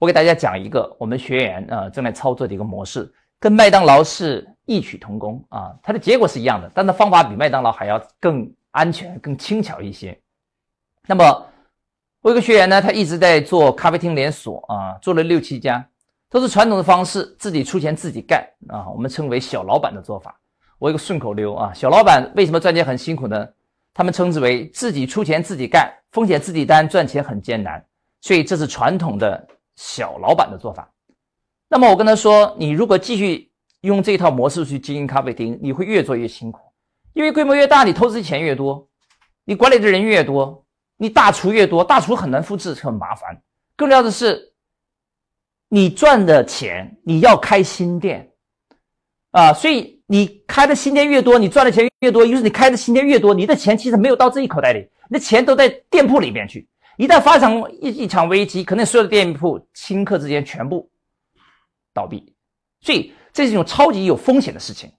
我给大家讲一个我们学员呃正在操作的一个模式，跟麦当劳是异曲同工啊，它的结果是一样的，但它方法比麦当劳还要更安全、更轻巧一些。那么我有个学员呢，他一直在做咖啡厅连锁啊，做了六七家，都是传统的方式，自己出钱自己干啊，我们称为小老板的做法。我有个顺口溜啊，小老板为什么赚钱很辛苦呢？他们称之为自己出钱自己干，风险自己担，赚钱很艰难。所以这是传统的。小老板的做法，那么我跟他说，你如果继续用这套模式去经营咖啡厅，你会越做越辛苦，因为规模越大，你投资的钱越多，你管理的人越多，你大厨越多，大厨很难复制，很麻烦。更重要的是，你赚的钱你要开新店啊，所以你开的新店越多，你赚的钱越多。于是你开的新店越多，你的钱其实没有到自己口袋里，你的钱都在店铺里边去。一旦发生一一场危机，可能所有的店铺顷刻之间全部倒闭，所以这是一种超级有风险的事情。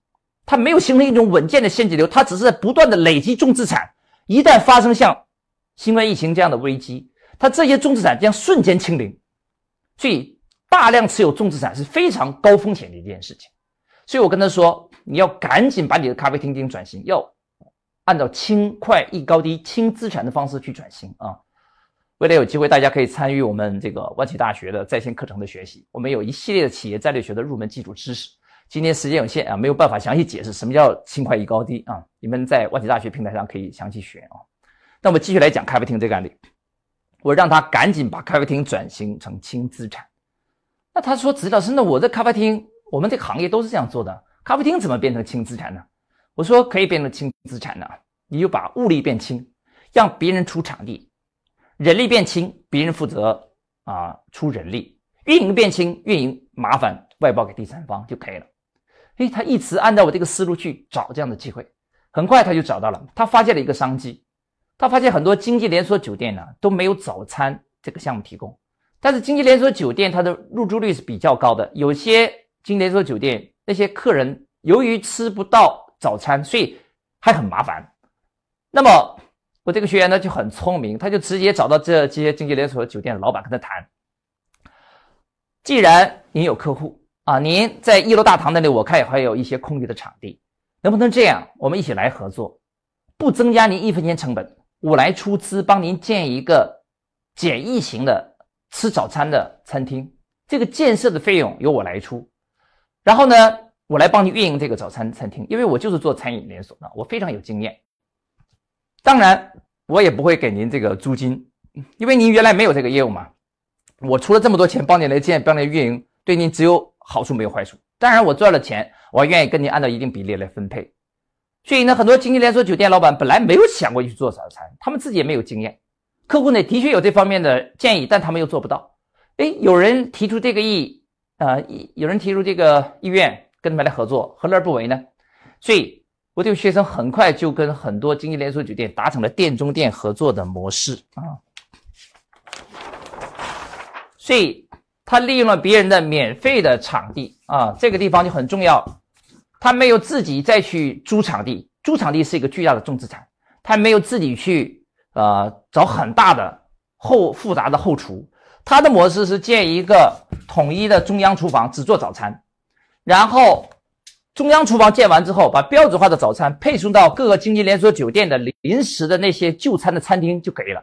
它没有形成一种稳健的现金流，它只是在不断的累积重资产。一旦发生像新冠疫情这样的危机，它这些重资产将瞬间清零。所以大量持有重资产是非常高风险的一件事情。所以我跟他说，你要赶紧把你的咖啡厅进行转型，要按照轻快易高低、轻资产的方式去转型啊。未来有机会，大家可以参与我们这个万企大学的在线课程的学习。我们有一系列的企业战略学的入门基础知识。今天时间有限啊，没有办法详细解释什么叫轻快易高低啊。你们在万企大学平台上可以详细学啊。那我们继续来讲咖啡厅这个案例。我让他赶紧把咖啡厅转型成轻资产。那他说：“子老师，那我这咖啡厅，我们这个行业都是这样做的，咖啡厅怎么变成轻资产呢？”我说：“可以变成轻资产呢，你就把物力变轻，让别人出场地。”人力变轻，别人负责啊出人力；运营变轻，运营麻烦外包给第三方就可以了。诶，他一直按照我这个思路去找这样的机会，很快他就找到了。他发现了一个商机，他发现很多经济连锁酒店呢都没有早餐这个项目提供，但是经济连锁酒店它的入住率是比较高的。有些经济连锁酒店那些客人由于吃不到早餐，所以还很麻烦。那么。我这个学员呢就很聪明，他就直接找到这些经济连锁酒店的老板跟他谈。既然您有客户啊，您在一楼大堂那里，我看也还有一些空余的场地，能不能这样？我们一起来合作，不增加您一分钱成本，我来出资帮您建一个简易型的吃早餐的餐厅，这个建设的费用由我来出，然后呢，我来帮你运营这个早餐餐厅，因为我就是做餐饮连锁的，我非常有经验。当然，我也不会给您这个租金，因为您原来没有这个业务嘛。我出了这么多钱帮你来建、帮你运营，对您只有好处没有坏处。当然，我赚了钱，我愿意跟您按照一定比例来分配。所以呢，很多经济连锁酒店老板本来没有想过去做早餐，他们自己也没有经验。客户呢，的确有这方面的建议，但他们又做不到。哎，有人提出这个意，呃，有人提出这个意愿，跟他们来合作，何乐而不为呢？所以。我这个学生很快就跟很多经济连锁酒店达成了店中店合作的模式啊，所以他利用了别人的免费的场地啊，这个地方就很重要。他没有自己再去租场地，租场地是一个巨大的重资产。他没有自己去呃找很大的后复杂的后厨，他的模式是建一个统一的中央厨房，只做早餐，然后。中央厨房建完之后，把标准化的早餐配送到各个经济连锁酒店的临时的那些就餐的餐厅就可以了。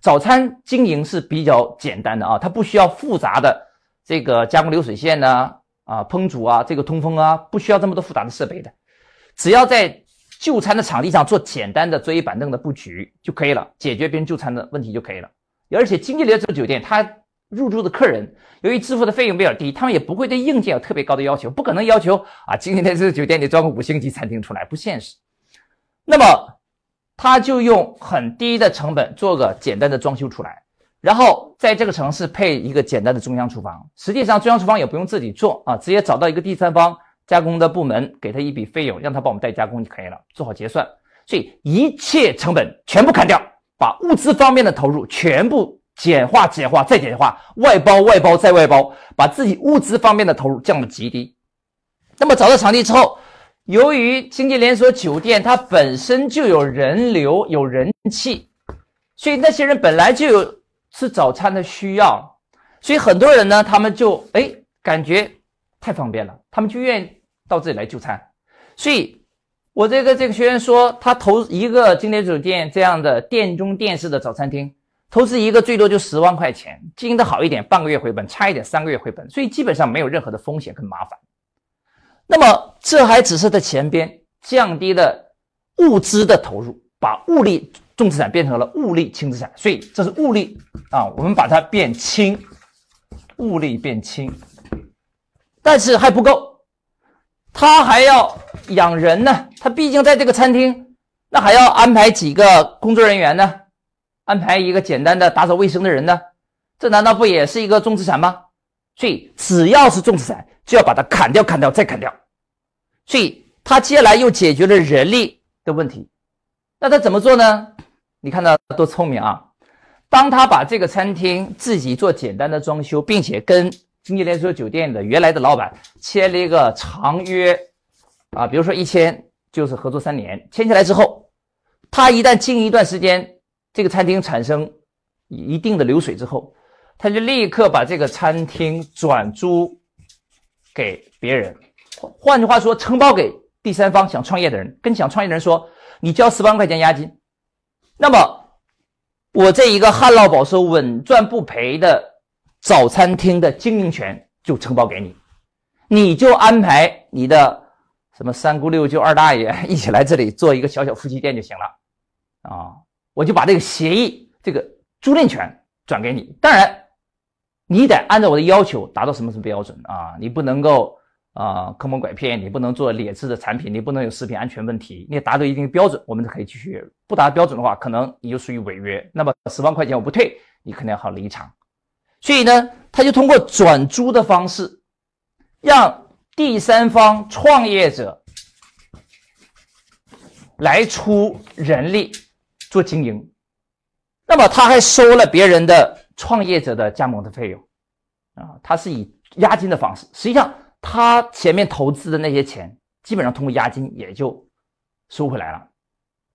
早餐经营是比较简单的啊，它不需要复杂的这个加工流水线呢，啊烹煮啊，这个通风啊，不需要这么多复杂的设备的，只要在就餐的场地上做简单的桌椅板凳的布局就可以了，解决别人就餐的问题就可以了。而且经济连锁酒店它。入住的客人由于支付的费用比较低，他们也不会对硬件有特别高的要求，不可能要求啊，今天在这个酒店里装个五星级餐厅出来，不现实。那么他就用很低的成本做个简单的装修出来，然后在这个城市配一个简单的中央厨房。实际上中央厨房也不用自己做啊，直接找到一个第三方加工的部门，给他一笔费用，让他帮我们代加工就可以了，做好结算。所以一切成本全部砍掉，把物资方面的投入全部。简化、简化再简化，外包、外包再外包，把自己物资方面的投入降到极低。那么找到场地之后，由于经济连锁酒店它本身就有人流、有人气，所以那些人本来就有吃早餐的需要，所以很多人呢，他们就哎感觉太方便了，他们就愿意到这里来就餐。所以，我这个这个学员说，他投一个经典酒店这样的店中店式的早餐厅，投资一个最多就十万块钱，经营的好一点半个月回本，差一点三个月回本，所以基本上没有任何的风险跟麻烦。那么，这还只是在前边降低了物资的投入，把物力重资产变成了物力轻资产，所以这是物力啊，我们把它变轻。物力变轻，但是还不够，他还要养人呢。他毕竟在这个餐厅，那还要安排几个工作人员呢，安排一个简单的打扫卫生的人呢。这难道不也是一个重资产吗？所以只要是重资产，就要把它砍掉、砍掉再砍掉。所以他接下来又解决了人力的问题。那他怎么做呢？你看他多聪明啊！当他把这个餐厅自己做简单的装修，并且跟经济连锁酒店的原来的老板签了一个长约，啊，比如说一签就是合作三年，签下来之后，他一旦经营一段时间，这个餐厅产生一定的流水之后，他就立刻把这个餐厅转租给别人，换句话说，承包给第三方想创业的人，跟想创业的人说，你交十万块钱押金，那么。我这一个旱涝保收、稳赚不赔的早餐厅的经营权就承包给你，你就安排你的什么三姑六舅、二大爷一起来这里做一个小小夫妻店就行了，啊，我就把这个协议、这个租赁权转给你。当然，你得按照我的要求达到什么什么标准啊，你不能够。啊，坑蒙拐骗，你不能做劣质的产品，你不能有食品安全问题，你达到一定标准，我们就可以继续。不达标准的话，可能你就属于违约。那么十万块钱我不退，你肯定要好离场。所以呢，他就通过转租的方式，让第三方创业者来出人力做经营。那么他还收了别人的创业者的加盟的费用，啊，他是以押金的方式，实际上。他前面投资的那些钱，基本上通过押金也就收回来了。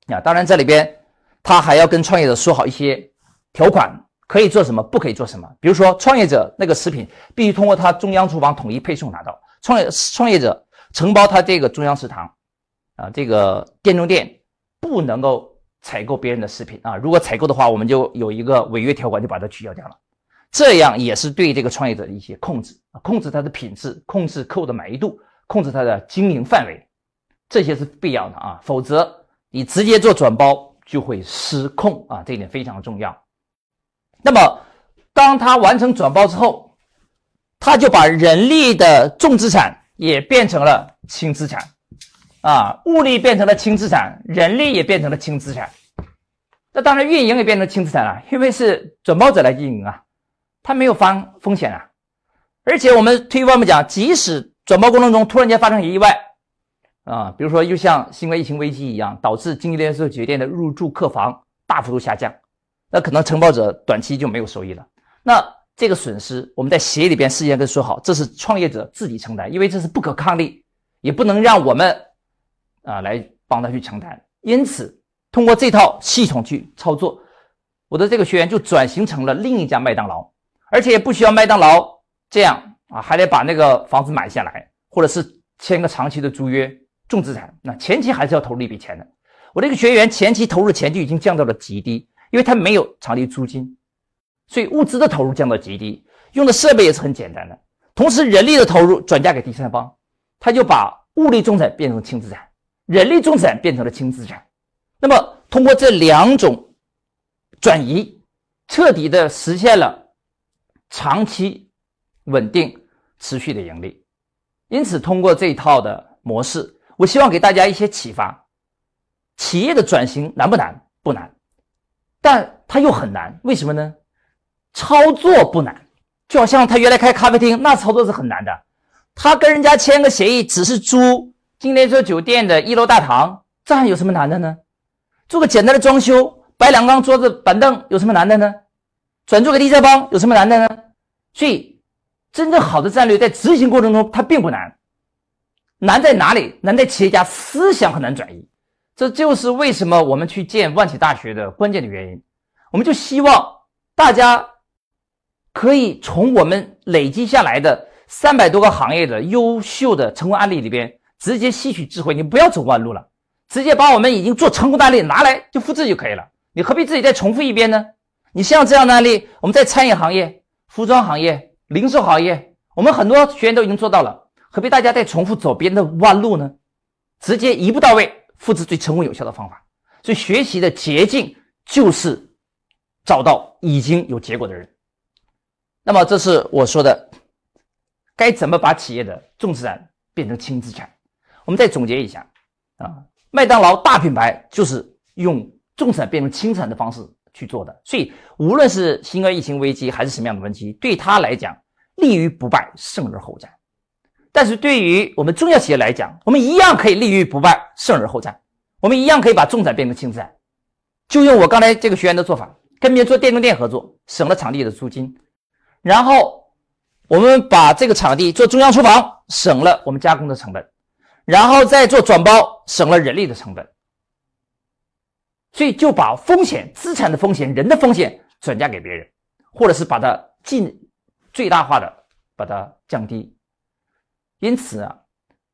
啊，当然这里边他还要跟创业者说好一些条款，可以做什么，不可以做什么。比如说，创业者那个食品必须通过他中央厨房统一配送拿到，创业创业者承包他这个中央食堂，啊，这个店中店不能够采购别人的食品啊。如果采购的话，我们就有一个违约条款，就把它取消掉了。这样也是对这个创业者的一些控制啊，控制他的品质，控制客户的满意度，控制他的经营范围，这些是必要的啊，否则你直接做转包就会失控啊，这一点非常重要。那么，当他完成转包之后，他就把人力的重资产也变成了轻资产啊，物力变成了轻资产，人力也变成了轻资产。那当然，运营也变成轻资产了，因为是转包者来运营啊。他没有防风险啊，而且我们退一万步讲，即使转包过程中突然间发生意外啊，比如说又像新冠疫情危机一样，导致经济连锁酒店的入住客房大幅度下降，那可能承包者短期就没有收益了。那这个损失，我们在协议里边事先跟说好，这是创业者自己承担，因为这是不可抗力，也不能让我们啊来帮他去承担。因此，通过这套系统去操作，我的这个学员就转型成了另一家麦当劳。而且也不需要麦当劳这样啊，还得把那个房子买下来，或者是签个长期的租约，重资产。那前期还是要投入一笔钱的。我这个学员前期投入钱就已经降到了极低，因为他没有场地租金，所以物资的投入降到极低，用的设备也是很简单的。同时，人力的投入转嫁给第三方，他就把物力重产变成轻资产，人力重资产变成了轻资产。那么，通过这两种转移，彻底的实现了。长期稳定持续的盈利，因此通过这一套的模式，我希望给大家一些启发。企业的转型难不难？不难，但它又很难。为什么呢？操作不难，就好像他原来开咖啡厅，那操作是很难的。他跟人家签个协议，只是租金莲座酒店的一楼大堂，这还有什么难的呢？做个简单的装修，摆两张桌子板凳，有什么难的呢？转租给第三方有什么难的呢？所以，真正好的战略在执行过程中它并不难，难在哪里？难在企业家思想很难转移。这就是为什么我们去建万企大学的关键的原因。我们就希望大家可以从我们累积下来的三百多个行业的优秀的成功案例里边，直接吸取智慧。你不要走弯路了，直接把我们已经做成功的案例拿来就复制就可以了。你何必自己再重复一遍呢？你像这样的案例，我们在餐饮行业、服装行业、零售行业，我们很多学员都已经做到了，何必大家再重复走别人的弯路呢？直接一步到位，复制最成功有效的方法。所以学习的捷径就是找到已经有结果的人。那么这是我说的，该怎么把企业的重资产变成轻资产？我们再总结一下啊，麦当劳大品牌就是用重产变成轻产的方式去做的。所以无论是新冠疫情危机还是什么样的危机，对他来讲，立于不败，胜而后战。但是对于我们中小企业来讲，我们一样可以立于不败，胜而后战。我们一样可以把重产变成轻产，就用我刚才这个学员的做法，跟别人做电动店合作，省了场地的租金。然后我们把这个场地做中央厨房，省了我们加工的成本，然后再做转包，省了人力的成本。所以就把风险、资产的风险、人的风险转嫁给别人，或者是把它尽最大化的把它降低。因此啊，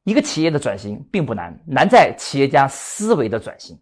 一个企业的转型并不难，难在企业家思维的转型。